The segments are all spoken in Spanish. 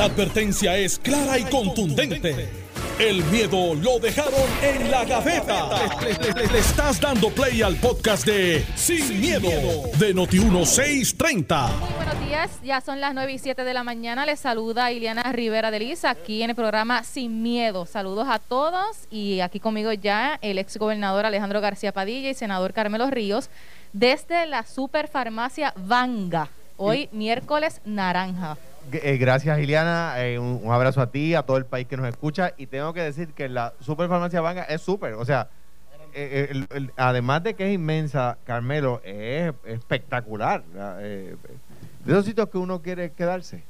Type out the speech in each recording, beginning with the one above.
La advertencia es clara y contundente. El miedo lo dejaron en la gaveta. Le, le- le- le estás dando play al podcast de Sin, miedo, de Noti1630. Muy buenos días, ya son las 9 y 7 de la mañana. Les saluda Iliana Rivera de Liza aquí en el programa Sin Miedo. Saludos a todos y aquí conmigo ya el ex gobernador Alejandro García Padilla y senador Carmelo Ríos desde la superfarmacia Vanga. Hoy miércoles naranja. Eh, gracias, Iliana. Eh, un, abrazo a ti, a todo el país que nos escucha. Y tengo que decir que la Superfarmacia Vanga es súper. O sea, eh, el- además de que es inmensa, Carmelo, es espectacular. La, eh, de esos sitios que uno quiere quedarse.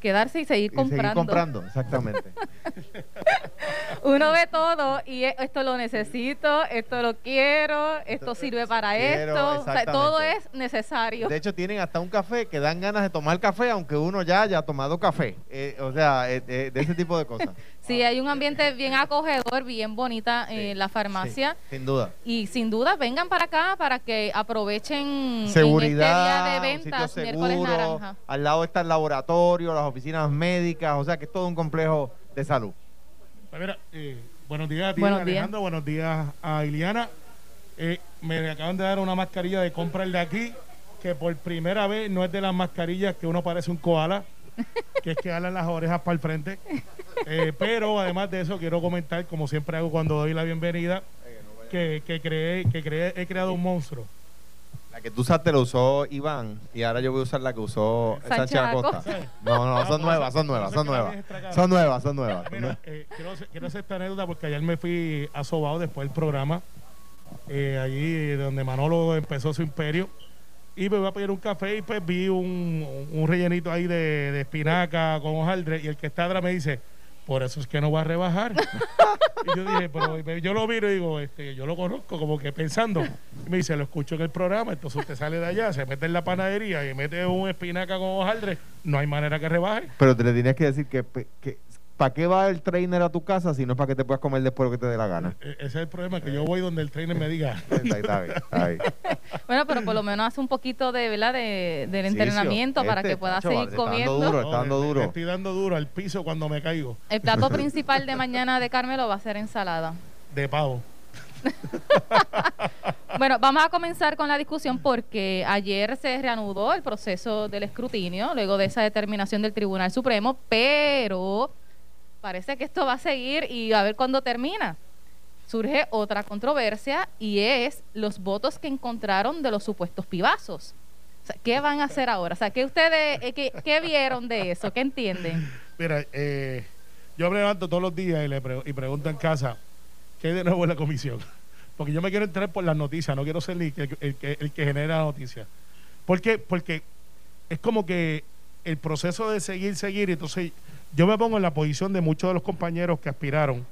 Quedarse y seguir Y comprando. seguir comprando, exactamente. Uno ve todo y esto lo necesito, esto lo quiero, esto sirve para Quiero, esto. O sea, todo es necesario. De hecho, tienen hasta un café que dan ganas de tomar café, aunque uno ya haya tomado café. Eh, o sea, eh, eh, de ese tipo de cosas. Sí, hay un ambiente bien acogedor, bien bonita Sí, en la farmacia. Sí, sin duda. Y sin duda, vengan para acá para que aprovechen seguridad, en este día de un sitio ventas, miércoles seguro, naranja. al lado está el laboratorio, las oficinas médicas, o sea que es todo un complejo de salud. Pues mira, eh, buenos días a ti, Buenos días. Alejandro. Buenos días a Iliana. Eh, me acaban de dar una mascarilla de compra el de aquí, que por primera vez no es de las mascarillas que uno parece un koala, que es que jalan las orejas para el frente. Eh, pero además de eso, quiero comentar, como siempre hago cuando doy la bienvenida, que, que, creé, que creé, he creado un monstruo. La que tú usaste la usó Iván y ahora yo voy a usar la que usó Sánchez Sánchez Acosta. No, no, son nuevas, son nuevas, son nuevas. Son nuevas, son nuevas. Mira, eh, quiero, hacer- quiero hacer esta anécdota porque ayer me fui a Sobao después del programa, eh, allí donde Manolo empezó su imperio, y me voy a pedir un café y pues vi un, un rellenito ahí de, de espinaca con hojaldre y el que está atrás me dice, por eso es que no va a rebajar. y yo dije, pero yo lo miro y digo, este, yo lo conozco como que pensando. Y me dice, lo escucho en el programa, entonces usted sale de allá, se mete en la panadería y mete un espinaca con hojaldre, no hay manera que rebaje. Pero te le tienes que decir que, que ¿para qué va el trainer a tu casa si no es para que te puedas comer después lo que te dé la gana? E- Ese es el problema, que yo voy donde el trainer me diga. Está, está bien, está bien. Bueno, pero por lo menos hace un poquito de, ¿verdad? de, del entrenamiento Este, para que pueda macho, seguir le está dando comiendo. duro. está dando duro. estoy dando duro al piso cuando me caigo El plato principal de mañana de Carmelo va a ser ensalada. de pavo. Bueno, vamos a comenzar con la discusión porque ayer se reanudó el proceso del escrutinio luego de esa determinación del Tribunal Supremo, pero parece que esto va a seguir y a ver cuándo termina. Surge otra controversia y es los votos que encontraron de los supuestos pibazos. ¿Qué van a hacer ahora? O sea, ¿qué ustedes, eh, qué, vieron de eso? ¿Qué entienden? Mira, eh, yo me levanto todos los días y le y pregunto en casa, ¿qué hay de nuevo en la comisión? Porque yo me quiero enterar por las noticias, no quiero ser el, el que, el que genera la noticia. ¿Por qué? Porque es como que el proceso de seguir, seguir, entonces yo me pongo en la posición de muchos de los compañeros que aspiraron,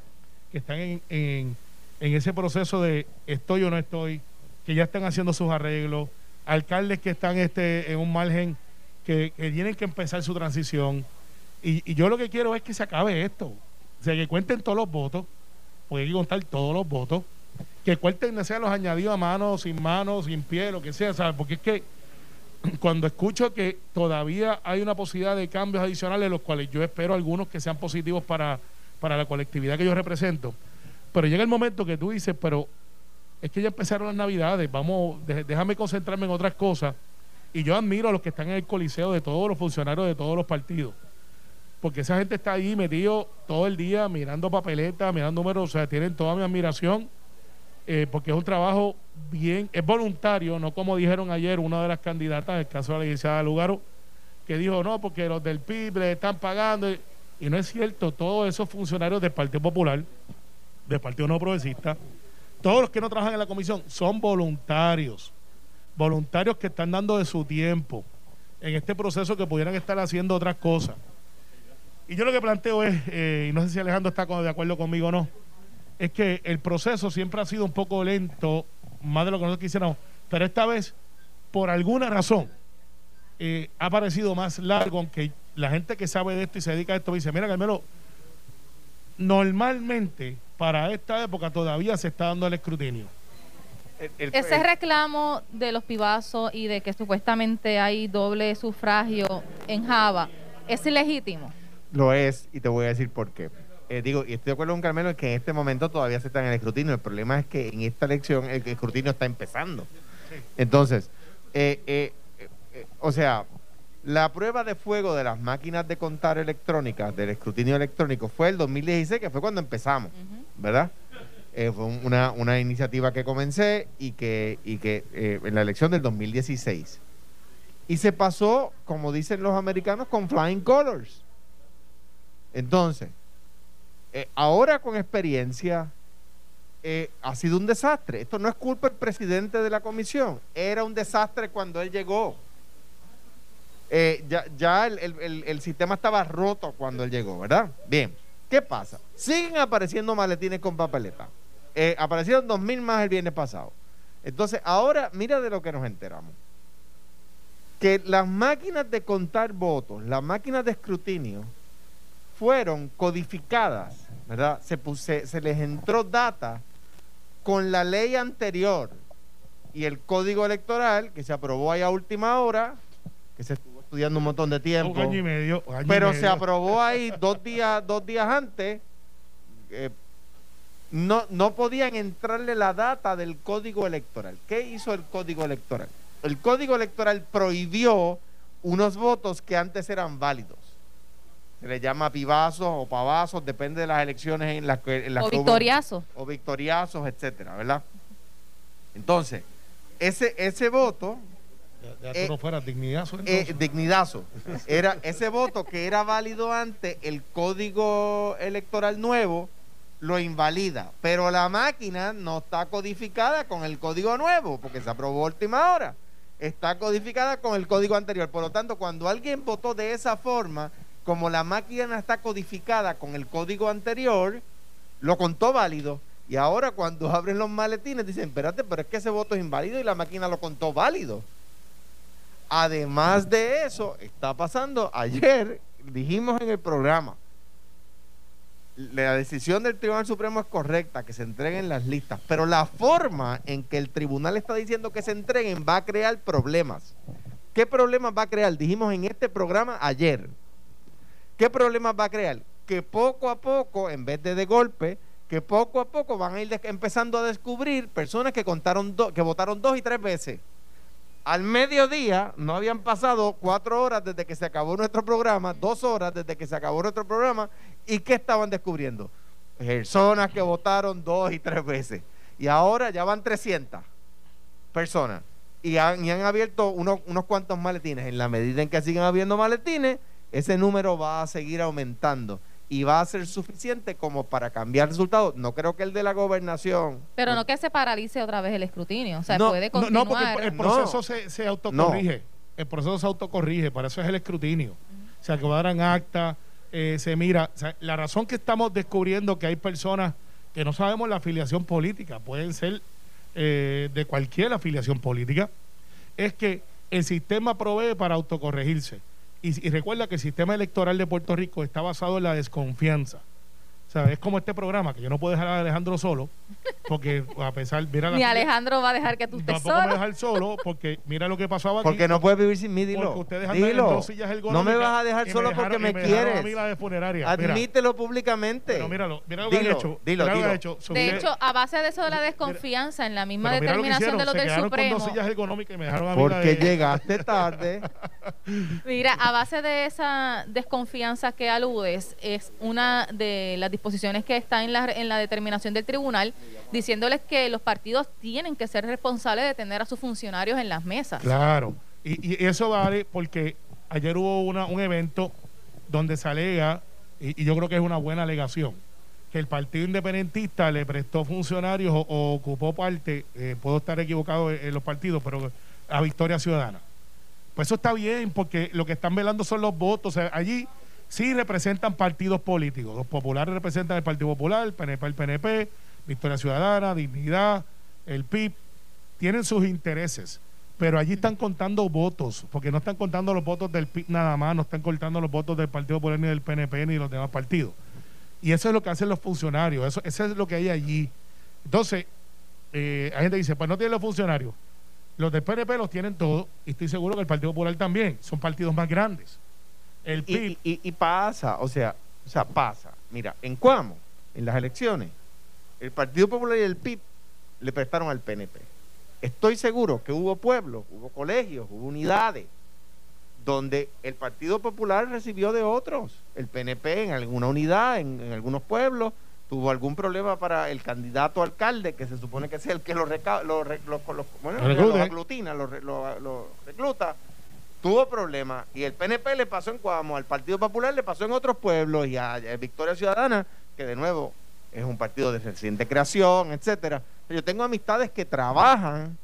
que están en, en, ese proceso de estoy o no estoy, que ya están haciendo sus arreglos, alcaldes que están este, en un margen que, que tienen que empezar su transición. Y, y yo lo que quiero es que se acabe esto. O sea, que cuenten todos los votos, porque hay que contar todos los votos. Que cuenten, no sean los añadidos a mano, sin mano, sin pie, lo que sea, ¿sabes? Porque es que cuando escucho que todavía hay una posibilidad de cambios adicionales, los cuales yo espero algunos que sean positivos para, para la colectividad que yo represento, pero llega el momento que tú dices, pero es que ya empezaron las navidades, vamos, déjame concentrarme en otras cosas. Y yo admiro a los que están en el coliseo de todos los funcionarios de todos los partidos. Porque esa gente está ahí metido todo el día mirando papeletas, mirando números, o sea, tienen toda mi admiración, eh, porque es un trabajo bien, es voluntario, no como dijeron ayer una de las candidatas, el caso de la licenciada Lugaro, que dijo, no, porque los del PIB le están pagando. Y no es cierto, todos esos funcionarios del Partido Popular, del Partido No Progresista, todos los que no trabajan en la comisión son voluntarios, voluntarios que están dando de su tiempo en este proceso que pudieran estar haciendo otras cosas. Y yo lo que planteo es, eh, y no sé si Alejandro está de acuerdo conmigo o no, es que el proceso siempre ha sido un poco lento, más de lo que nosotros quisiéramos, pero esta vez, por alguna razón, eh, ha parecido más largo, aunque la gente que sabe de esto y se dedica a esto dice, mira Carmelo, normalmente para esta época todavía se está dando el escrutinio. El- el- Ese reclamo de los pibazos y de que supuestamente hay doble sufragio en Java, ¿es legítimo? Lo es, y te voy a decir por qué. Eh, digo, y estoy de acuerdo con Carmelo en que en este momento todavía se está en el escrutinio. El problema es que en esta elección el escrutinio está empezando. Entonces, eh, eh, o sea, la prueba de fuego de las máquinas de contar electrónicas, del escrutinio electrónico, fue el 2016, que fue cuando empezamos, ¿verdad? Fue un- una, una iniciativa que comencé y que, y que en la elección del 2016. Y se pasó, como dicen los americanos, con flying colors. Entonces, eh, ahora con experiencia, eh, ha sido un desastre. Esto no es culpa del presidente de la comisión. Era un desastre cuando él llegó. Eh, ya el, sistema estaba roto cuando él llegó, ¿verdad? Bien, ¿qué pasa? Siguen apareciendo maletines con papeleta. Eh, aparecieron dos mil más el viernes pasado. Entonces, ahora mira de lo que nos enteramos. Que las máquinas de contar votos, las máquinas de escrutinio, fueron codificadas, ¿verdad? Se, puse- se les entró data con la ley anterior y el código electoral que se aprobó ahí a última hora, que se estuvo estudiando un montón de tiempo, Un año y medio. año y pero se aprobó ahí dos días, dos días antes. eh, no, no podían entrarle la data del código electoral. ¿Qué hizo el código electoral? El código electoral prohibió unos votos que antes eran válidos. Se le llama pivazos o pavazos, depende de las elecciones en las que, en las O que hubo- victoriazo. o victoriazos, etcétera, ¿verdad? Entonces, ese, ese voto, Ya, ya tú eh, no fueras dignidazo. eh, dignidazo, era ese voto que era válido antes, el código electoral nuevo lo invalida, pero la máquina no está codificada con el código nuevo, porque se aprobó a última hora. Está codificada con el código anterior. Por lo tanto, cuando alguien votó de esa forma, como la máquina está codificada con el código anterior, lo contó válido. Y ahora cuando abren los maletines dicen, espérate, pero es que ese voto es inválido y la máquina lo contó válido. Además de eso, está pasando, ayer dijimos en el programa, la decisión del Tribunal Supremo es correcta, que se entreguen las listas, pero la forma en que el tribunal está diciendo que se entreguen va a crear problemas. ¿Qué problemas va a crear? Dijimos en este programa ayer. ¿Qué problemas va a crear? Que poco a poco, en vez de de golpe, que poco a poco van a ir empezando a descubrir personas que contaron que votaron dos y tres veces. Al mediodía no habían pasado cuatro horas desde que se acabó nuestro programa, dos horas desde que se acabó nuestro programa, y ¿qué estaban descubriendo? Personas que votaron dos y tres veces. Y ahora ya van 300 personas. Y han, abierto unos, unos cuantos maletines. En la medida en que sigan habiendo maletines, ese número va a seguir aumentando. Y va a ser suficiente como para cambiar resultados. No creo que el de la gobernación. Pero no que se paralice otra vez el escrutinio. O sea, No, puede continuar. no, porque el, el No. proceso se, se autocorrige. El proceso se autocorrige, para eso es el escrutinio. O sea, que cuadran acta, eh, se mira. O sea, la razón que estamos descubriendo que hay personas que no sabemos la afiliación política, pueden ser eh, de cualquier afiliación política, es que el sistema provee para autocorregirse. Y, y recuerda que el sistema electoral de Puerto Rico está basado en la desconfianza. O sea, es como este programa, que yo no puedo dejar a Alejandro solo, porque a pesar, mira la Ni Alejandro va a dejar que tú estés me solo. dejar solo porque mira lo que pasaba aquí. Porque no puedes vivir sin mí, dilo. Porque ustedes andan en Dilo. dos sillas No me vas a dejar solo dejaron- porque me, dejaron quieres. a mí la de funeraria. Mira, Admítelo públicamente. pero míralo, mira lo que Dilo, han hecho. dilo, mira lo que dilo. han hecho. Sobre- De hecho, a base de eso de la desconfianza en la misma determinación hicieron, de los se del quedaron Supremo. con dos sillas ergonómicas y me dejaron a mí Porque de- llegaste tarde. Mira, a base de esa desconfianza que aludes, es una de las disposiciones que está en la, en la determinación del tribunal, diciéndoles que los partidos tienen que ser responsables de tener a sus funcionarios en las mesas. Claro. Y, eso vale porque ayer hubo una, un evento donde se alega, y, yo creo que es una buena alegación, que el Partido Independentista le prestó funcionarios o, ocupó parte, eh, puedo estar equivocado en los partidos, pero a Victoria Ciudadana. Pues eso está bien, porque lo que están velando son los votos. Allí sí representan partidos políticos. Los populares representan el Partido Popular, el PNP, PNP, Victoria Ciudadana, Dignidad, el PIB. Tienen sus intereses, pero allí están contando votos, porque no están contando los votos del PIB nada más, no están contando los votos del Partido Popular ni del PNP ni de los demás partidos. Y eso es lo que hacen los funcionarios, eso, eso es lo que hay allí. Entonces, eh, hay gente dice, pues no tienen los funcionarios. Los del PNP los tienen todos y estoy seguro que el Partido Popular también. Son partidos más grandes. El Y, PIB. y- y pasa, o sea, o sea, pasa. Mira, en Cuamo, en las elecciones, el Partido Popular y el PIB le prestaron al PNP. Estoy seguro que hubo pueblos, hubo colegios, hubo unidades donde el Partido Popular recibió de otros. El PNP en alguna unidad, en, en algunos pueblos, tuvo algún problema para el candidato alcalde, que se supone que es el que lo, reca- lo re- lo- lo- bueno, aglutina, lo, re- lo- lo recluta. Tuvo problemas y el PNP le pasó en Cuamo, al Partido Popular le pasó en otros pueblos y a, a Victoria Ciudadana, que de nuevo es un partido de reciente creación, etcétera. Yo tengo amistades que trabajan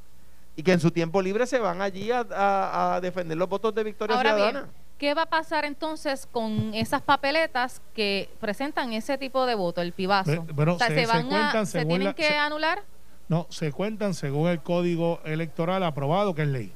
y que en su tiempo libre se van allí a, a- a defender los votos de Victoria Ahora Ciudadana. bien, ¿qué va a pasar entonces con esas papeletas que presentan ese tipo de voto, el pibazo? Bueno, O sea, se- se, se van a, se tienen la- que se- anular. No, se cuentan según el código electoral aprobado, que es ley.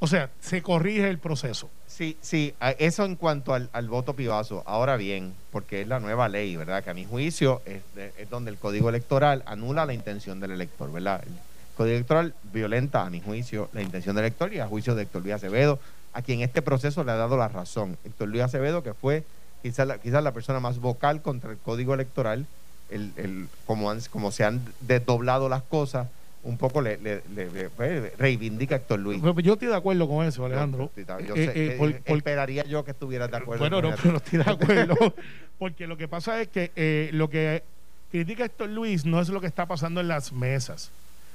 O sea, se corrige el proceso. Sí, sí, eso en cuanto al, al voto pibazo. Ahora bien, porque es la nueva ley, ¿verdad? Que a mi juicio es, de- es donde el código electoral anula la intención del elector, ¿verdad? El código electoral violenta, a mi juicio, la intención del elector y a juicio de Héctor Luis Acevedo, a quien este proceso le ha dado la razón. Héctor Luis Acevedo, que fue quizás la, quizás la persona más vocal contra el código electoral, el, el- como, han- como se han desdoblado las cosas, un poco le, le- le- le- pues, reivindica a Héctor Luis. Pero Yo estoy de acuerdo con eso, Alejandro. Yo, yo Eh, sé, eh, eh, por- esperaría yo que estuvieras de acuerdo. Bueno, con no, eso. pero estoy de acuerdo. Porque lo que pasa es que eh, lo que critica Héctor Luis no es lo que está pasando en las mesas.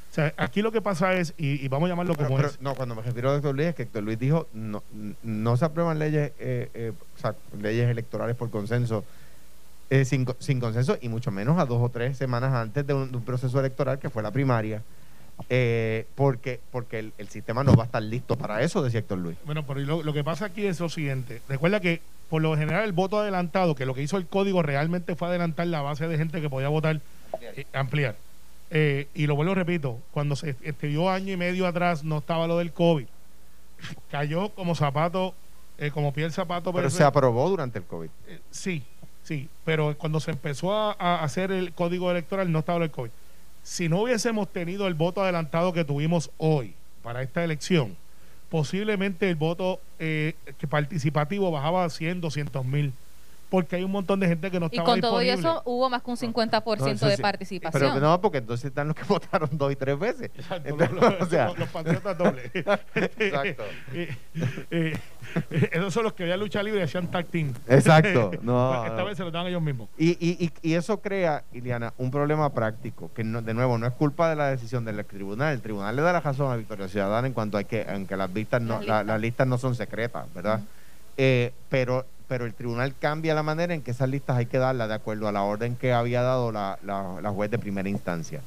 O sea, aquí lo que pasa es, y, y vamos a llamarlo Pero- como pero es. no, cuando me refiero a Héctor Luis, es que Héctor Luis dijo no, no se aprueban leyes, eh, eh, o sea, leyes electorales por consenso, eh, sin, sin consenso, y mucho menos a dos o tres semanas antes de un, de un proceso electoral que fue la primaria, eh, porque, porque el, el sistema no va a estar listo para eso, decía Héctor Luis. Bueno, pero lo, lo que pasa aquí es lo siguiente. Recuerda que por lo general el voto adelantado, que lo que hizo el código realmente fue adelantar la base de gente que podía votar, eh, ampliar. Eh, y lo vuelvo repito, cuando se estudió año y medio atrás no estaba lo del COVID. Cayó como zapato, eh, como pie el zapato. Pero perfecto. se aprobó durante el COVID. Eh, sí, sí, pero cuando se empezó a, a hacer el código electoral no estaba el COVID. Si no hubiésemos tenido el voto adelantado que tuvimos hoy para esta elección, posiblemente el voto eh, que participativo bajaba a 100, 200 mil, porque hay un montón de gente que no Y estaba con todo y disponible. eso hubo más que un 50% No, eso de sí. participación. Pero no, porque entonces están los que votaron dos y tres veces. Exacto, Entonces, los, o sea, los- los patriotas dobles. Exacto. Eh, eh, eh, esos son los que veían lucha libre y hacían tag team. Exacto. No, Esta no. vez se lo dan ellos mismos. Y, y, y, y eso crea, Iliana, un problema práctico, que no- de nuevo no es culpa de la decisión del tribunal. El tribunal le da la razón a Victoria Ciudadana en cuanto a que, en que las, vistas no, Las la- listas. las listas no son secretas, ¿verdad? Eh, pero, pero el tribunal cambia la manera en que esas listas hay que darlas de acuerdo a la orden que había dado la, la, la juez de primera instancia.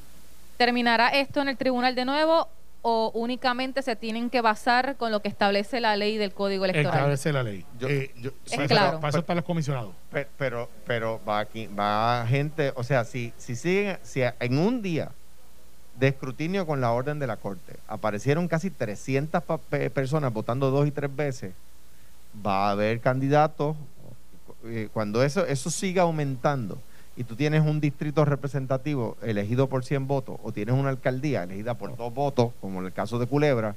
¿Terminará esto en el tribunal de nuevo o únicamente se tienen que basar con lo que establece la ley del Código Electoral? Establece la ley. Yo- Eh, yo- Es para, claro. eso, para eso están los comisionados. Pe- Pero, pero va aquí, va gente, o sea, si, si siguen, si en un día de escrutinio con la orden de la corte aparecieron casi 300 pa- pe- personas votando dos y tres veces, va a haber candidatos. eh, Cuando eso, eso siga aumentando y tú tienes un distrito representativo elegido por 100 votos o tienes una alcaldía elegida por dos votos, como en el caso de Culebra,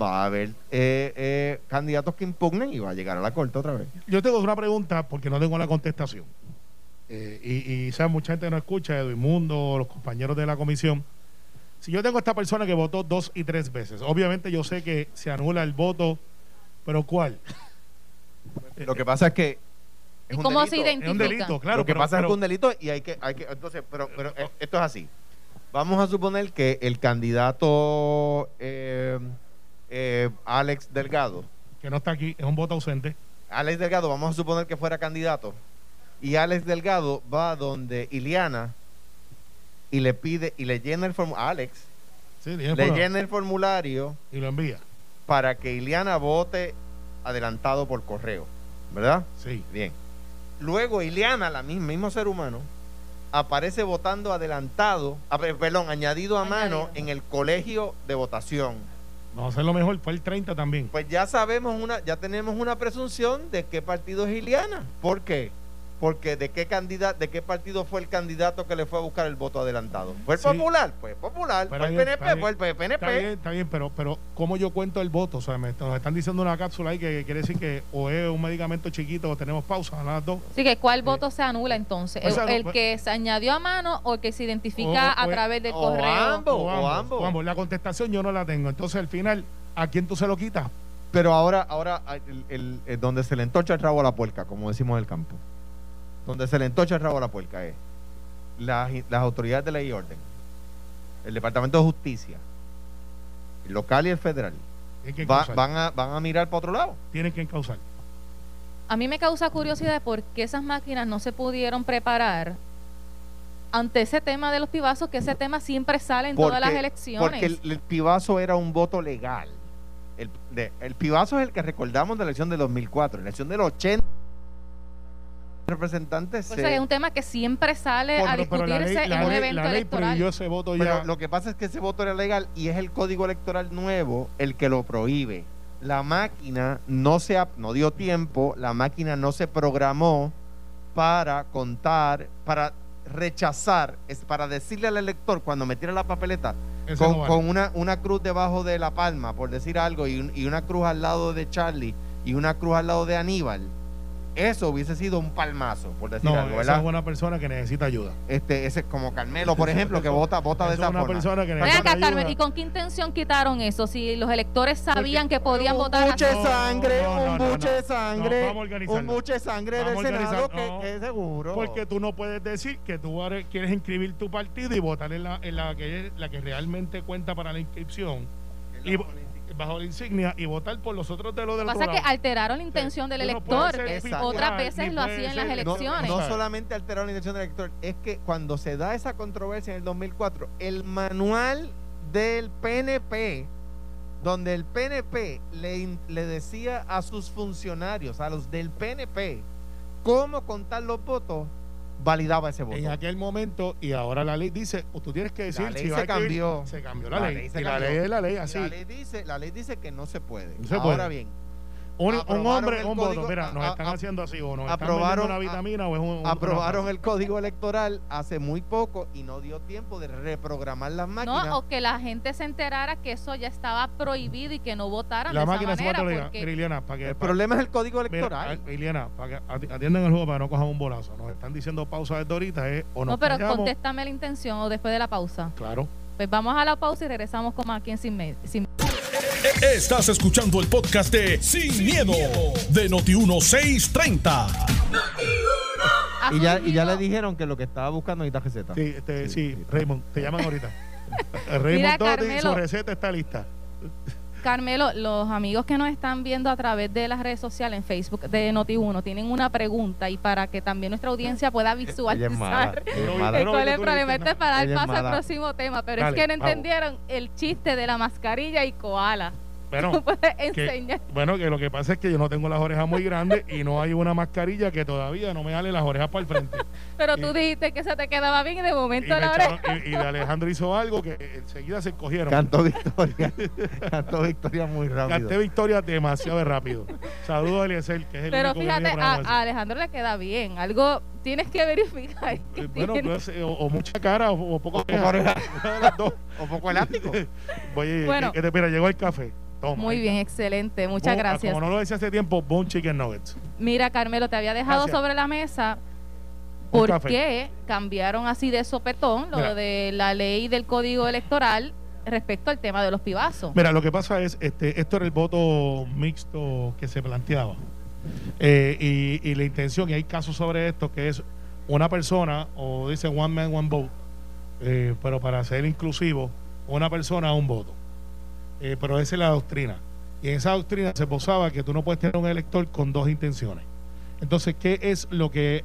va a haber eh, eh, candidatos que impugnen y va a llegar a la corte otra vez. Yo tengo una pregunta porque no tengo la contestación. Eh, y, y ¿sabes? mucha gente no escucha, Edwin Mundo, los compañeros de la comisión. Si yo tengo esta persona que votó dos y tres veces, obviamente yo sé que se anula el voto, pero ¿cuál? Lo que pasa es que ¿Y cómo se Es un identifica? delito, claro. lo que pero- pasa es que un delito y hay que, hay que entonces, pero, pero eh, esto es así. Vamos a suponer que el candidato eh, eh, Alex Delgado, que no está aquí, es un voto ausente. Alex Delgado, vamos a suponer que fuera candidato y Alex Delgado va donde Iliana y le pide y le llena el formulario, Alex Sí, le llena el formulario y lo envía. para que Iliana vote adelantado por correo, ¿verdad? Sí. Bien. Luego Ileana, la misma, mismo ser humano, aparece votando adelantado, perdón, añadido a mano en el colegio de votación. Vamos a hacer lo mejor, fue el 30 también. Pues ya sabemos una, ya tenemos una presunción de qué partido es Ileana. ¿Por qué? Porque de qué candidato, de qué partido fue el candidato que le fue a buscar el voto adelantado. ¿Fue el Sí. popular? Pues popular. Pero ¿Fue el PNP? está Fue el bien. PNP. Está bien, está bien, pero, pero ¿cómo yo cuento el voto? O sea, me, nos están diciendo una cápsula ahí que quiere decir que o es un medicamento chiquito o tenemos pausa, las dos. Así que, ¿cuál voto se anula entonces? O sea, ¿El, el pues- que se añadió a mano o el que se identifica O- o- a través del o correo? ambos. O o ambos, ambos. La contestación yo no la tengo. Entonces, al final, ¿a quién tú se lo quitas? Pero ahora, ahora el, el- el- donde se le entocha el rabo a la puerca, como decimos en el campo. Donde se le entocha el rabo a la puerca es las, las autoridades de ley y orden, el Departamento de Justicia, el local y el federal, va- van, a, van a mirar para otro lado. Tienen que encauzar. A mí me causa curiosidad por qué esas máquinas no se pudieron preparar ante ese tema de los pibazos, que ese tema siempre sale en todas las elecciones. Porque el, el pibazo era un voto legal. El, de- el pibazo es el que recordamos de la elección de 2004. En la elección del 80 representantes se- eso es un tema que siempre sale a discutirse ley, la en un ley- evento la ley electoral. prohibió ese voto ya. Pero lo que pasa es que ese voto era legal y es el código electoral nuevo el que lo prohíbe. La máquina no se no dio tiempo, la máquina no se programó para contar, para rechazar, es para decirle al elector cuando metiera la papeleta Ese con, no vale. con una, una cruz debajo de la palma, por decir algo, y, un- y una cruz al lado de Charlie y una cruz al lado de Aníbal, eso hubiese sido un palmazo, por decir no, algo, esa ¿verdad? es una persona que necesita ayuda. Este, ese como Carmelo, por ejemplo, que vota, vota de Esa es una forma. persona que necesita acá, ayuda. Carmen, ¿y con qué intención quitaron eso? Si los electores sabían que podían un votar buche sangre, No, no, un buche de sangre, un buche de sangre Vamos del Senado que, es seguro. Porque tú no puedes decir que tú quieres inscribir tu partido y votar en la, en la, que, la que realmente cuenta para la inscripción y, bajo la insignia y votar por los otros de los Lo del que pasa otro que lado. alteraron la intención del no elector, ser que otras veces lo hacían en las no, elecciones. no ¿sabes? solamente alteraron la intención del elector, es que cuando se da esa controversia en el 2004, el manual del PNP, donde el PNP le, le decía a sus funcionarios, a los del PNP, cómo contar los votos, validaba ese voto. en aquel momento y ahora la ley dice o tú tienes que decir La ley si se cambió. se cambió la, La ley, ley se y la cambió. ley es la ley así La ley dice, la ley dice que no se puede. No se Ahora puede. bien, un, hombre un código- voto mira nos a- están a- haciendo así o nos están aprobaron- vendiendo una vitamina o es un, un- aprobaron una- el código electoral hace muy poco y no dio tiempo de reprogramar las máquinas. No, o que la gente se enterara que eso ya estaba prohibido y que no votaran la de máquina esa se va a manera. tolerar. porque- Mira, Iliana, para que el para- problema es el código Mira, electoral. a- Iliana, para que ati- atiendan el juego para que no cojan un bolazo. Nos están diciendo pausa desde ahorita, ¿eh? O nos no, pero callamos. contéstame la intención o después de la pausa. Claro. Pues vamos a la pausa y regresamos con más aquí en Sin Estás escuchando el podcast de Sin, miedo, de Noti1630. Ha y, ya, y ya le dijeron que lo que estaba buscando necesita receta. Sí, este, sí, Sí, sí. Raymond, te llaman ahorita. Mira, Raymond Doty, su Carmelo. receta está lista. Carmelo, los amigos que nos están viendo a través de las redes sociales en Facebook de Noti1 tienen una pregunta y para que también nuestra audiencia pueda Ella es mala. visualizar es mala. cuál es el problema. Este es para dar paso al próximo tema, pero Dale, es que no vamos. entendieron el chiste de la mascarilla y koala. Bueno, Tú puedes que, enseñar. bueno, que lo que pasa es que yo no tengo las orejas muy grandes y no hay una mascarilla que todavía no me jale las orejas para el frente. Pero y- tú dijiste que se te quedaba bien y de Y, momento me la echaron- oreja. y- y Alejandro hizo algo que enseguida se cogieron. Cantó Victoria. Cantó Victoria muy rápido. Canté victoria demasiado rápido. Saludos a Eliezer, que es el Pero único fíjate, a, a Alejandro le queda bien. Algo tienes que verificar. que Eh, Bueno, pues, eh, o, o mucha cara o, o poco poco oreja. O poco elástico. Oye, Bueno. que, que te- mira, llegó el café. Toma. Muy bien, excelente. Muchas ah, gracias. Como no lo decía hace tiempo, Bon Chicken Nuggets. Mira, Carmelo, te había dejado Gracias. sobre la mesa por qué cambiaron así de sopetón lo Mira. de la ley del código electoral respecto al tema de los pibazos. Mira, lo que pasa es, este, esto era el voto mixto que se planteaba. Eh, y, y la intención, y hay casos sobre esto, que es una persona, o dice one man, one vote, eh, pero para ser inclusivo, una persona, un voto. Eh, pero esa es la doctrina. Y en esa doctrina se posaba que tú no puedes tener un elector con dos intenciones. Entonces, ¿qué es lo que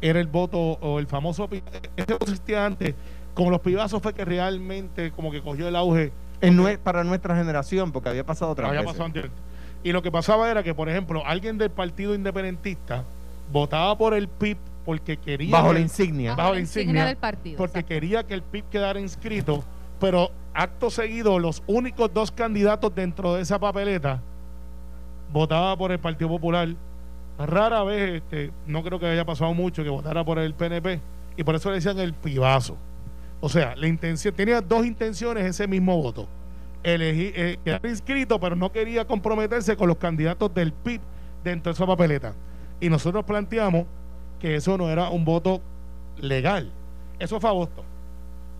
era el voto o el famoso... Este voto existía antes, como los pibazos fue que realmente como que cogió el auge En nue- para nuestra generación, porque había pasado otra había vez. pasado antes. Y lo que pasaba era que, por ejemplo, alguien del partido independentista votaba por el PIB porque quería. Bajo que- la insignia. bajo la insignia, del partido. Porque exacto. quería que el PIB quedara inscrito, pero acto seguido, los únicos dos candidatos dentro de esa papeleta votaba por el Partido Popular rara vez, este, no creo que haya pasado mucho que votara por el PNP y por eso le decían el pibazo. O sea, la intención, tenía dos intenciones ese mismo voto. Elegí, eh, quedar inscrito, pero no quería comprometerse con los candidatos del PIB dentro de esa papeleta. Y nosotros planteamos que eso no era un voto legal. Eso fue a Boston.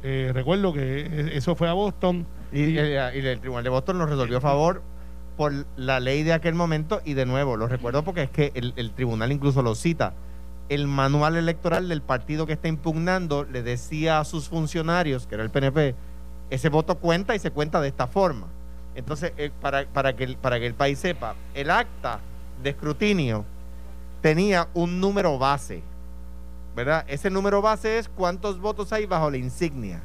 Eh, recuerdo que e- eso fue a Boston. Y, y el, y el Tribunal de Boston lo resolvió a favor por la ley de aquel momento y de nuevo, lo recuerdo porque es que el, el tribunal incluso lo cita. El manual electoral del partido que está impugnando le decía a sus funcionarios, que era el PNP, ese voto cuenta y se cuenta de esta forma. Entonces, eh, para, para, que, para que el país sepa, el acta de escrutinio tenía un número base, Ese número base es cuántos votos hay bajo la insignia.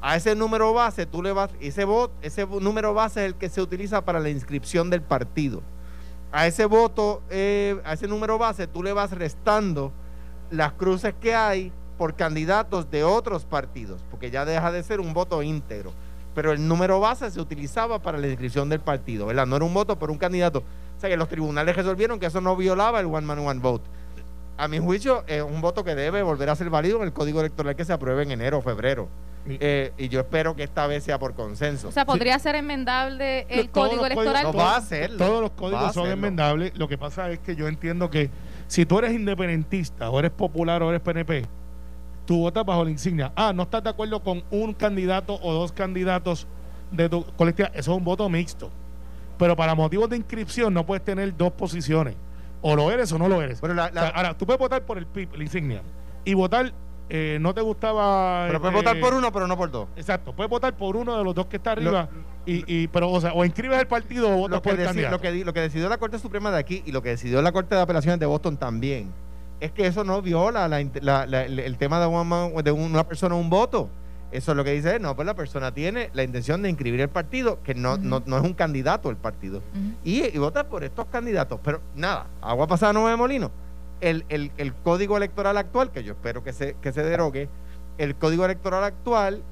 A ese número base tú le vas, ese voto, ese número base es el que se utiliza para la inscripción del partido. A ese voto, eh, a ese número base tú le vas restando las cruces que hay por candidatos de otros partidos, porque ya deja de ser un voto íntegro. Pero el número base se utilizaba para la inscripción del partido, ¿verdad? No era un voto por un candidato. O sea que los tribunales resolvieron que eso no violaba el one man one vote. A mi juicio, es un voto que debe volver a ser válido en el código electoral que se apruebe en enero o febrero. Y- Eh, y yo espero que esta vez sea por consenso. O sea, podría ser enmendable el Todos código los códigos- electoral. No va a hacerlo. Todos los códigos son enmendables. Lo que pasa es que yo entiendo que si tú eres independentista o eres popular o eres PNP, tú votas bajo la insignia. Ah, no estás de acuerdo con un candidato o dos candidatos de tu colectiva. Eso es un voto mixto. Pero para motivos de inscripción no puedes tener dos posiciones. O lo eres o no lo eres. Pero la- la- O sea, ahora, tú puedes votar por el PIB, la insignia. Y votar, eh, no te gustaba. Pero puedes votar por uno, pero no por dos. Exacto, puedes votar por uno de los dos que está Lo- arriba. y, y, pero, o sea, o inscribes el partido o votas por el candidato. lo, que, di- lo que decidió la Corte Suprema de aquí y lo que decidió la Corte de Apelaciones de Boston también es que eso no viola la la- el, tema de, one man- de una persona un voto. Eso es lo que dice, no, pues la persona tiene la intención de inscribir el partido, que no, no, no es un candidato el partido. Y, y vota por estos candidatos. Pero nada, agua pasada no de molino. El, el, el código electoral actual, que yo espero que se, que se derogue, el código electoral actual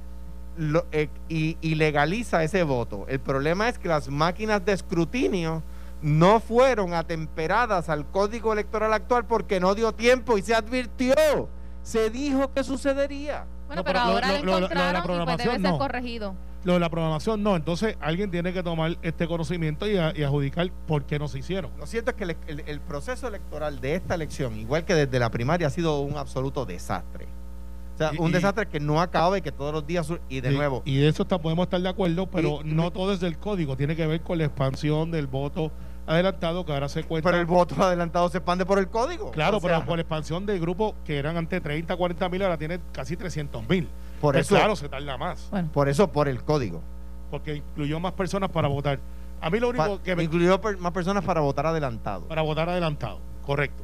lo, eh, y, y legaliza ese voto. El problema es que las máquinas de escrutinio no fueron atemperadas al código electoral actual porque no dio tiempo y se advirtió. Se dijo que sucedería. Bueno, No, pero, pero lo- ahora lo- lo, lo- de la y pues debe ser no. corregido. Lo de la programación no. Entonces alguien tiene que tomar este conocimiento y, a- y adjudicar por qué no se hicieron. Lo cierto es que el, el- el proceso electoral de esta elección, igual que desde la primaria, ha sido un absoluto desastre. O sea, Y- un y- desastre que no acaba y que todos los días... Y de Y- nuevo, Y de eso está, podemos estar de acuerdo, pero Y- no todo es del código. Tiene que ver con la expansión del voto adelantado que ahora se cuenta. pero el voto adelantado se expande por el código. Claro, O sea, pero por la expansión de grupos que eran antes 30, 40 mil, ahora tienen casi 300 mil. Por Pues eso, claro, se tarda más, Bueno, por eso, por el código. porque incluyó más personas para votar. A mí lo único Pa- que me, incluyó per- más personas para votar adelantado. para votar adelantado, correcto.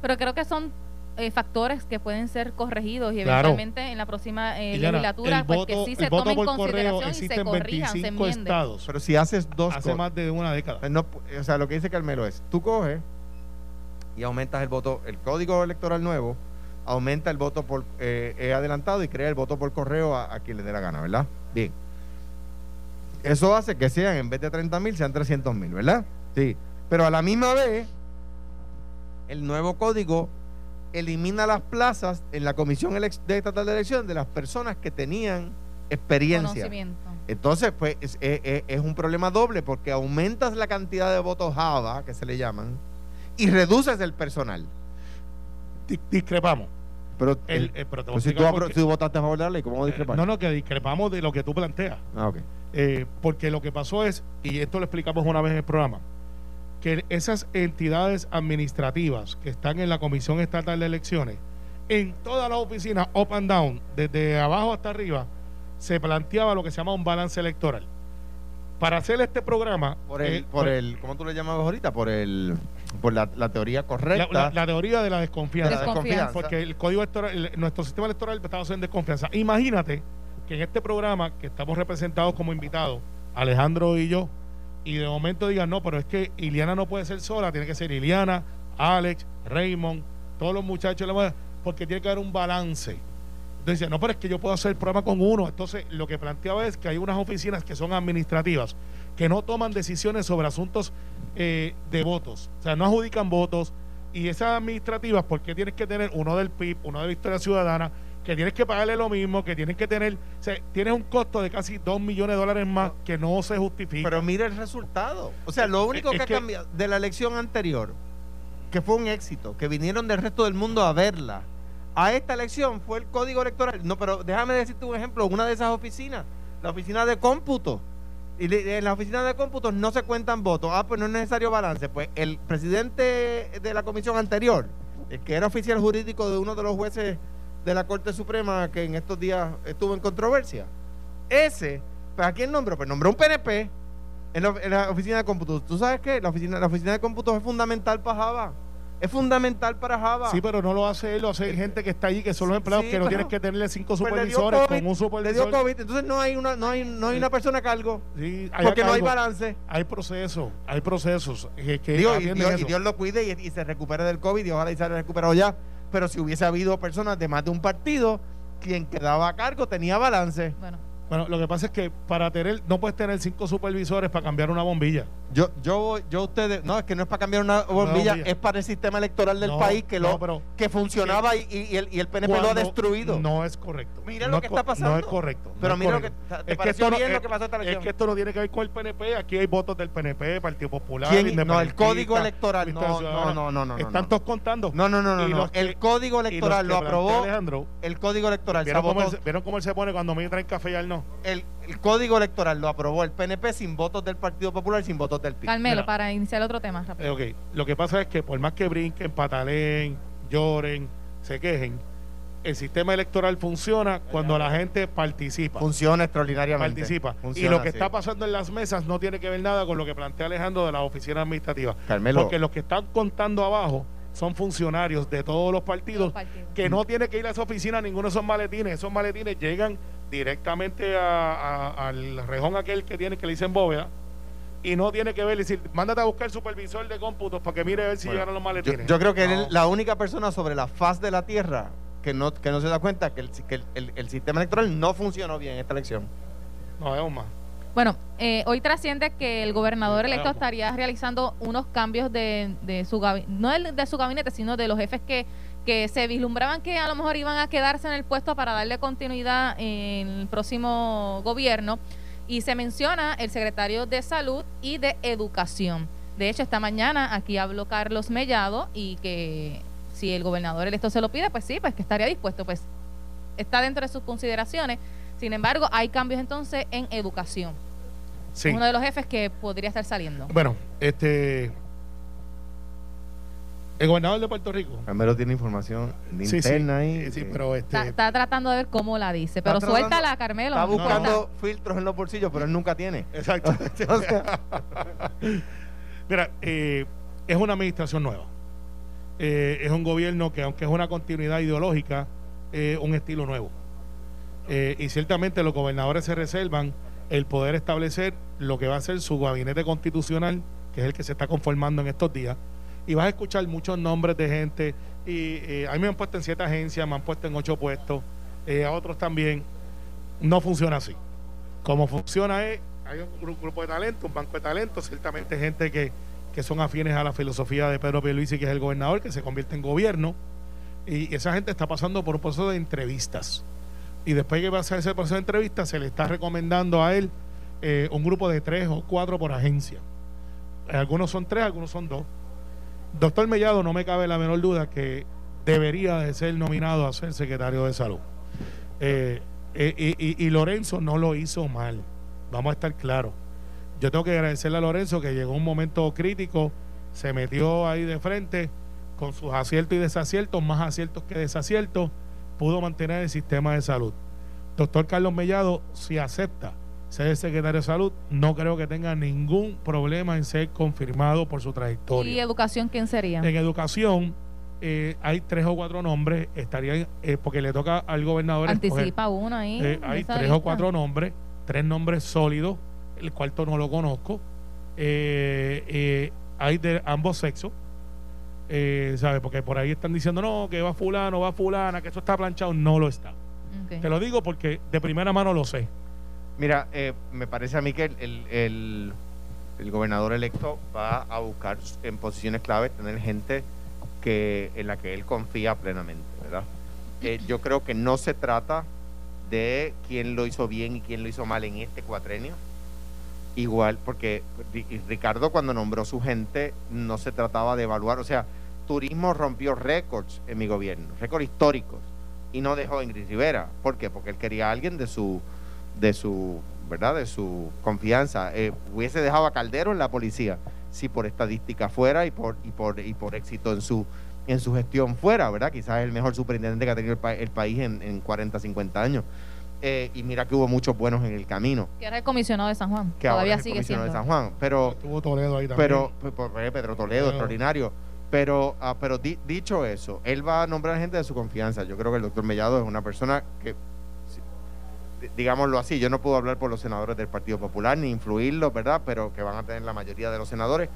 pero creo que son eh, factores que pueden ser corregidos y Claro. eventualmente en la próxima eh, Liliana, legislatura, el pues voto, que sí el se voto tome en por correo consideración y existe se en corrijan, se 25 enmienden. estados Pero si haces dos hace cosas... más de una década. no pu- o sea, lo que dice Carmelo es, tú coges y aumentas el voto, el código electoral nuevo, aumenta el voto por eh, adelantado y crea el voto por correo a, a quien le dé la gana, ¿verdad? Bien. Eso hace que sean, en vez de 30 mil, sean 300 mil, ¿verdad? Sí. Pero a la misma vez, el nuevo código elimina las plazas en la Comisión de Estatal de Elección de las personas que tenían experiencia. Conocimiento. Entonces, pues es, es- es- es un problema doble porque aumentas la cantidad de votos Java, que se le llaman, y reduces el personal. Di- discrepamos. Pero, El- el- eh, pero te voy a pues si tú, votaste a favor de la ley, ¿cómo Eh, discrepar? no, no, que discrepamos de lo que tú planteas. Ah. Eh, porque lo que pasó es, y esto lo explicamos una vez en el programa, que esas entidades administrativas que están en la Comisión Estatal de Elecciones, en todas las oficinas, up and down, desde abajo hasta arriba, se planteaba lo que se llama un balance electoral. Para hacer este programa, Por el, eh, por el, ¿cómo tú le llamabas ahorita? Por el, por la, la teoría correcta. la- la teoría de la desconfianza. de la Desconfianza. Porque el código electoral, el- nuestro sistema electoral está basado en desconfianza. Imagínate que en este programa, que estamos representados como invitados, Alejandro y yo, y de momento digan, no, pero es que Iliana no puede ser sola, tiene que ser Iliana, Alex, Raymond, todos los muchachos, porque tiene que haber un balance. Entonces decía, no, pero es que yo puedo hacer el programa con uno. Entonces, lo que planteaba es que hay unas oficinas que son administrativas, que no toman decisiones sobre asuntos eh, de votos. O sea, no adjudican votos Y esas administrativas, ¿por qué tienes que tener uno del PIB, uno de la historia ciudadana, que tienes que pagarle lo mismo, que tienes que tener, o sea, tienes un costo de casi 2 millones de dólares más que no se justifica. Pero mire el resultado. O sea, lo único Es que ha que- cambiado de la elección anterior, que fue un éxito, que vinieron del resto del mundo a verla, a esta elección fue el código electoral. No, pero déjame decirte un ejemplo. Una de esas oficinas, la oficina de cómputo. Y en la oficina de cómputo no se cuentan votos. Ah, pues no es necesario balance. Pues el presidente de la comisión anterior, el que era oficial jurídico de uno de los jueces de la Corte Suprema que en estos días estuvo en controversia, ese, pues ¿a quién nombró? Pues nombró un PNP en la, en la oficina de cómputo. ¿Tú sabes qué? La oficina, la oficina de cómputo es fundamental para Java. Es fundamental para Java. Sí, pero no lo hace él, lo hace gente que está allí, que son los empleados, sí, que no tienes que tenerle cinco Pues le supervisores COVID, con un Le supervisor. dio COVID, entonces no hay una, no hay, no hay una persona a cargo. Sí, hay Porque no hay balance. Hay procesos, hay procesos que, que Digo, y, Dios, y. Dios lo cuide y, y se recupere del COVID y ojalá y se haya recuperado ya. Pero si hubiese habido personas de más de un partido, quien quedaba a cargo tenía balance. Bueno, Bueno, lo que pasa es que para tener, no puedes tener cinco supervisores para cambiar una bombilla. Yo, yo, yo ustedes, no, es que no es para cambiar una bombilla, bombilla. es para el sistema electoral del No, país que no, lo pero- que funcionaba y, y el, y el PNP lo ha destruido. No es correcto. Mira No lo es que está pasando. No es correcto. no Pero es mira lo que- ¿te Es esto no- bien lo es- que pasó esta Es elección? que esto no tiene que ver con el PNP. Aquí hay votos del PNP, Partido Popular. ¿Quién? No, el código electoral. No, no, no, no, no, Están no. todos contando. No, no, no, no, no. que- El código electoral que lo aprobó. Alejandro, El código electoral se ¿vieron cómo, él, se- ¿Vieron cómo él se pone cuando me traen café y a él no? el, el código electoral lo aprobó el PNP sin votos del Partido Popular, sin votos del PIB. Carmelo, Mira. para iniciar otro tema rápido. Eh, ok, lo que pasa es que por más que brinquen, patalen, lloren, se quejen, el sistema electoral funciona cuando la gente participa. Funciona extraordinariamente. participa. Funciona y lo que está pasando en las mesas no tiene que ver nada con lo que plantea Alejandro de la oficina administrativa. Carmelo. Porque los que están contando abajo son funcionarios de todos los partidos Los partidos. que no tiene que ir a esa oficina ninguno de esos maletines. Esos maletines llegan directamente a- a- al rejón aquel que tiene que le dicen bóveda y no tiene que ver, decir, mándate a buscar el supervisor de cómputos para que mire a ver si Bueno, llegaron los Yo, maletines. yo creo que él es la única persona sobre la faz de la tierra que no, que no se da cuenta que, el, que el, el- el sistema electoral no funcionó bien en esta elección. No, es más. Bueno, eh, hoy trasciende que el gobernador electo estaría realizando unos cambios de, de su gabinete, no de su gabinete, sino de los jefes que, que se vislumbraban que a lo mejor iban a quedarse en el puesto para darle continuidad en el próximo gobierno. Y se menciona el secretario de Salud y de Educación. De hecho, esta mañana aquí habló Carlos Mellado y que si el gobernador electo se lo pide, pues sí, pues que estaría dispuesto, pues está dentro de sus consideraciones. Sin embargo, hay cambios entonces en educación. Sí. Uno de los jefes que podría estar saliendo. Bueno, este. El gobernador de Puerto Rico. Carmelo tiene información Sí, sí, interna ahí. eh, sí, que pero Está, este. está tratando de ver cómo la dice, pero tratando- suéltala, Carmelo. Está no buscando filtros en los bolsillos, pero él nunca tiene. Exacto. O sea, Mira, eh, es una administración nueva. Eh, es un gobierno que, aunque es una continuidad ideológica, es un estilo nuevo. Eh, y ciertamente los gobernadores se reservan el poder establecer lo que va a ser su gabinete constitucional, que es el que se está conformando en estos días. Y vas a escuchar muchos nombres de gente. Y eh, a mí me han puesto en siete agencias, me han puesto en ocho puestos, eh, a otros también. No funciona así. Como funciona es, hay un gru- grupo de talento, un banco de talento, ciertamente gente que, que son afines a la filosofía de Pedro Pierluisi, que es el gobernador, que se convierte en gobierno. Y esa gente está pasando por un proceso de entrevistas. Y después que pasa ese proceso de entrevistas, se le está recomendando a él eh, un grupo de tres o cuatro por agencia. Algunos son tres, algunos son dos. Doctor Mellado, no me cabe la menor duda que debería de ser nominado a ser secretario de salud. Eh, eh, y, Lorenzo no lo hizo mal, vamos a estar claros. Yo tengo que agradecerle a Lorenzo que llegó un momento crítico, se metió ahí de frente con sus aciertos y desaciertos, más aciertos que desaciertos, pudo mantener el sistema de salud. Doctor Carlos Mellado, si acepta ser el secretario de salud, no creo que tenga ningún problema en ser confirmado por su trayectoria. ¿Y educación quién sería? En educación eh, hay tres o cuatro nombres, estarían, eh, porque le toca al gobernador escoger. Anticipa uno ahí. Eh, hay tres o cuatro nombres, tres nombres sólidos, el cuarto no lo conozco. Eh, eh, hay de ambos sexos, eh, ¿sabes? Porque por ahí están diciendo, no, que va fulano, va fulana, que eso está planchado. No lo está. Te lo digo porque de primera mano lo sé. Mira, eh, me parece a mí que el, el- el- gobernador electo va a buscar en posiciones clave tener gente que, en la que él confía plenamente, ¿verdad? Eh, yo creo que no se trata de quién lo hizo bien y quién lo hizo mal en este cuatrenio. Igual, porque Ri- Ricardo cuando nombró su gente no se trataba de evaluar, o sea, turismo rompió récords en mi gobierno, récords históricos, y no dejó a Ingrid Rivera. ¿Por qué? Porque él quería a alguien de su, de su, ¿verdad? De su confianza. Eh, hubiese dejado a Caldero en la policía, si por estadística fuera y por, y por, y por éxito en su, en su gestión fuera, ¿verdad? Quizás el mejor superintendente que ha tenido el, pa- el país en, en 40, 50 años. Eh, y mira que hubo muchos buenos en el camino, Que era el comisionado de San Juan. que ahora Todavía es el sigue comisionado siendo. de San Juan. Pero Estuvo Toledo ahí también. pero p- por- eh, Pedro Toledo, extraordinario. Pero, ah, pero di- dicho eso, él va a nombrar gente de su confianza. Yo creo que el doctor Mellado es una persona que, digámoslo así, yo no puedo hablar por los senadores del Partido Popular ni influirlos, ¿verdad? Pero que van a tener la mayoría de los senadores.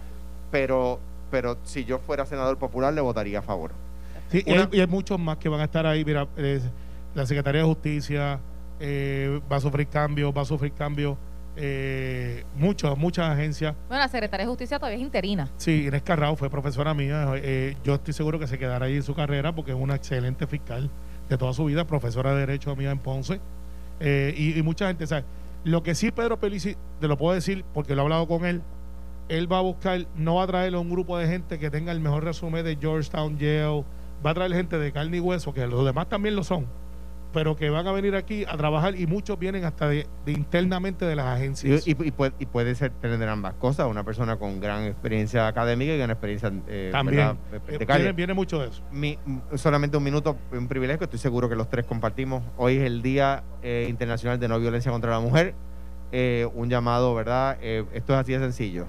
Pero, pero si yo fuera senador popular, le votaría a favor. Sí, y, hay, y hay muchos más que van a estar ahí. Mira, es- la Secretaría de Justicia eh, va a sufrir cambios, va a sufrir cambios. Eh, muchas, muchas agencias. Bueno, la secretaria de Justicia todavía es interina. Sí, Inés Carrao fue profesora mía. eh, yo estoy seguro que se quedará ahí en su carrera porque es una excelente fiscal de toda su vida, profesora de Derecho mía en Ponce. Eh, y, mucha gente sabe. Lo que sí Pedro Pelici, te lo puedo decir porque lo he hablado con él, él va a buscar, no va a traer a un grupo de gente que tenga el mejor resumen de Georgetown, Yale, va a traer gente de carne y hueso, que los demás también lo son, pero que van a venir aquí a trabajar y muchos vienen hasta de, de internamente de las agencias. y- y puede, y puede ser tener ambas cosas, una persona con gran experiencia académica y gran experiencia eh, también. Eh, de calle. viene, viene mucho de eso. mi- solamente un minuto, un privilegio, estoy seguro que los tres compartimos. Hoy es el Día eh, Internacional de No Violencia contra la Mujer. Eh, un llamado, ¿verdad? Eh, esto es así de sencillo.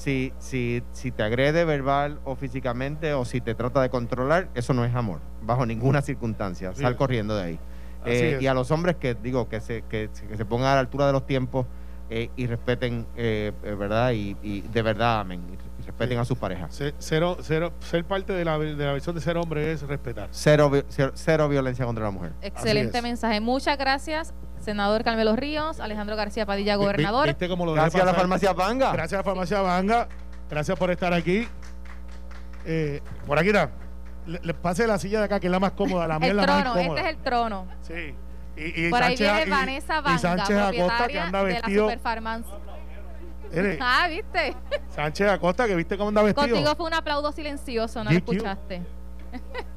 Si, si, si te agrede verbal o físicamente o si te trata de controlar, eso no es amor, bajo ninguna circunstancia. Sal corriendo de ahí. Eh, y a los hombres que digo que se, que, se- que se pongan a la altura de los tiempos eh, y respeten, eh, eh, ¿verdad? Y, y de verdad amen. Y respeten Sí. a sus parejas. Ser, cero- cero- ser parte de la, de la versión de ser hombre es respetar. Cero, cero, cero violencia contra la mujer. Excelente mensaje. Muchas gracias, senador Carmelo Ríos, Alejandro García Padilla, gobernador. ¿Viste cómo lo dejé Gracias a la farmacia Vanga. Gracias a Farmacia Banga. Gracias por estar aquí. Eh, por aquí está. Le, le pase la silla de acá, que es la más cómoda. La mía es el la más trono, este es el trono. Sí. Y, y Por ahí Sánchez- viene y- Vanessa y Vanga, Sánchez Acosta, que propietaria anda de la vestido. Mire, Ah, ¿viste? Sánchez Acosta, que viste cómo anda vestido. Contigo fue un aplauso silencioso, no lo escuchaste.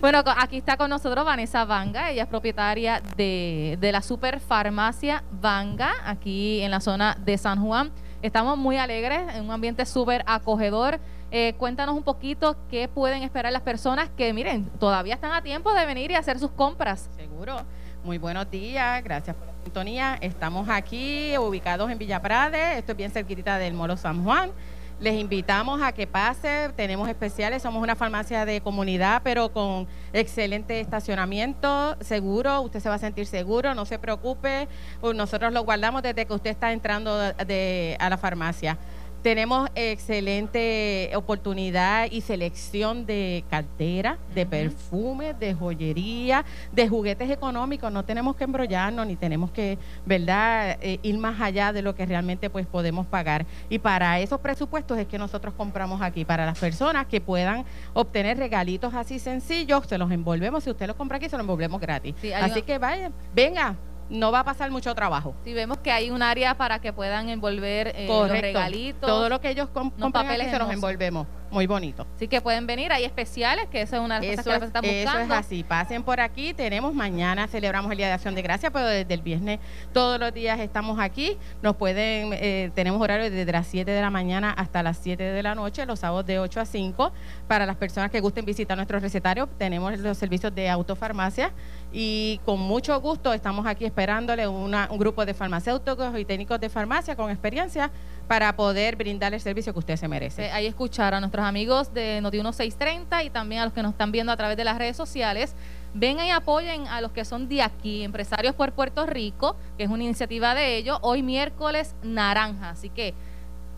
bueno, aquí está con nosotros Vanessa Vanga, ella es propietaria de, de la superfarmacia Vanga, aquí en la zona de San Juan. Estamos muy alegres, en un ambiente súper acogedor. Eh, cuéntanos un poquito qué pueden esperar las personas que, miren, todavía están a tiempo de venir y hacer sus compras. Seguro. Muy buenos días, gracias por la sintonía. Estamos aquí ubicados en Villa Prade, esto es bien cerquita del Molo San Juan. Les invitamos a que pase, tenemos especiales, somos una farmacia de comunidad, pero con excelente estacionamiento, seguro, usted se va a sentir seguro, no se preocupe, pues nosotros lo guardamos desde que usted está entrando a la farmacia. Tenemos excelente oportunidad y selección de cartera, de Ujú. perfumes, de joyería, de juguetes económicos. No tenemos que embrollarnos ni tenemos que, ¿verdad?, Eh, ir más allá de lo que realmente pues podemos pagar. Y para esos presupuestos es que nosotros compramos aquí, para las personas que puedan obtener regalitos así sencillos, se los envolvemos. Si usted los compra aquí, se los envolvemos gratis. Sí, así una- que vaya, venga, no va a pasar mucho trabajo. Si vemos que hay un área para que puedan envolver eh, los regalitos. Todo lo que ellos compran papeles se los envolvemos. Muy bonito. Así que pueden venir, hay especiales, que eso es una de las Eso cosas es, que las están eso buscando. es así. Pasen por aquí. Tenemos mañana, celebramos el Día de Acción de Gracias, pero desde el viernes todos los días estamos aquí. Nos pueden, eh, tenemos horario desde las 7 de la mañana hasta las 7 de la noche, los sábados de 8 a 5. Para las personas que gusten visitar nuestro recetario, tenemos los servicios de autofarmacia y con mucho gusto estamos aquí esperándole una- un grupo de farmacéuticos y técnicos de farmacia con experiencia para poder brindar el servicio que usted se merece. Eh, ahí escuchar a nuestros amigos de Noti 1630 y también a los que nos están viendo a través de las redes sociales. Vengan y apoyen a los que son de aquí, Empresarios por Puerto Rico, que es una iniciativa de ellos. Hoy miércoles naranja, así que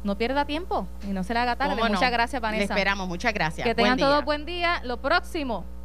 no pierda tiempo y no se le haga tarde. Muchas gracias, Le Vanessa. esperamos. Muchas gracias. Que Buen tengan día. todos buen día. Lo próximo,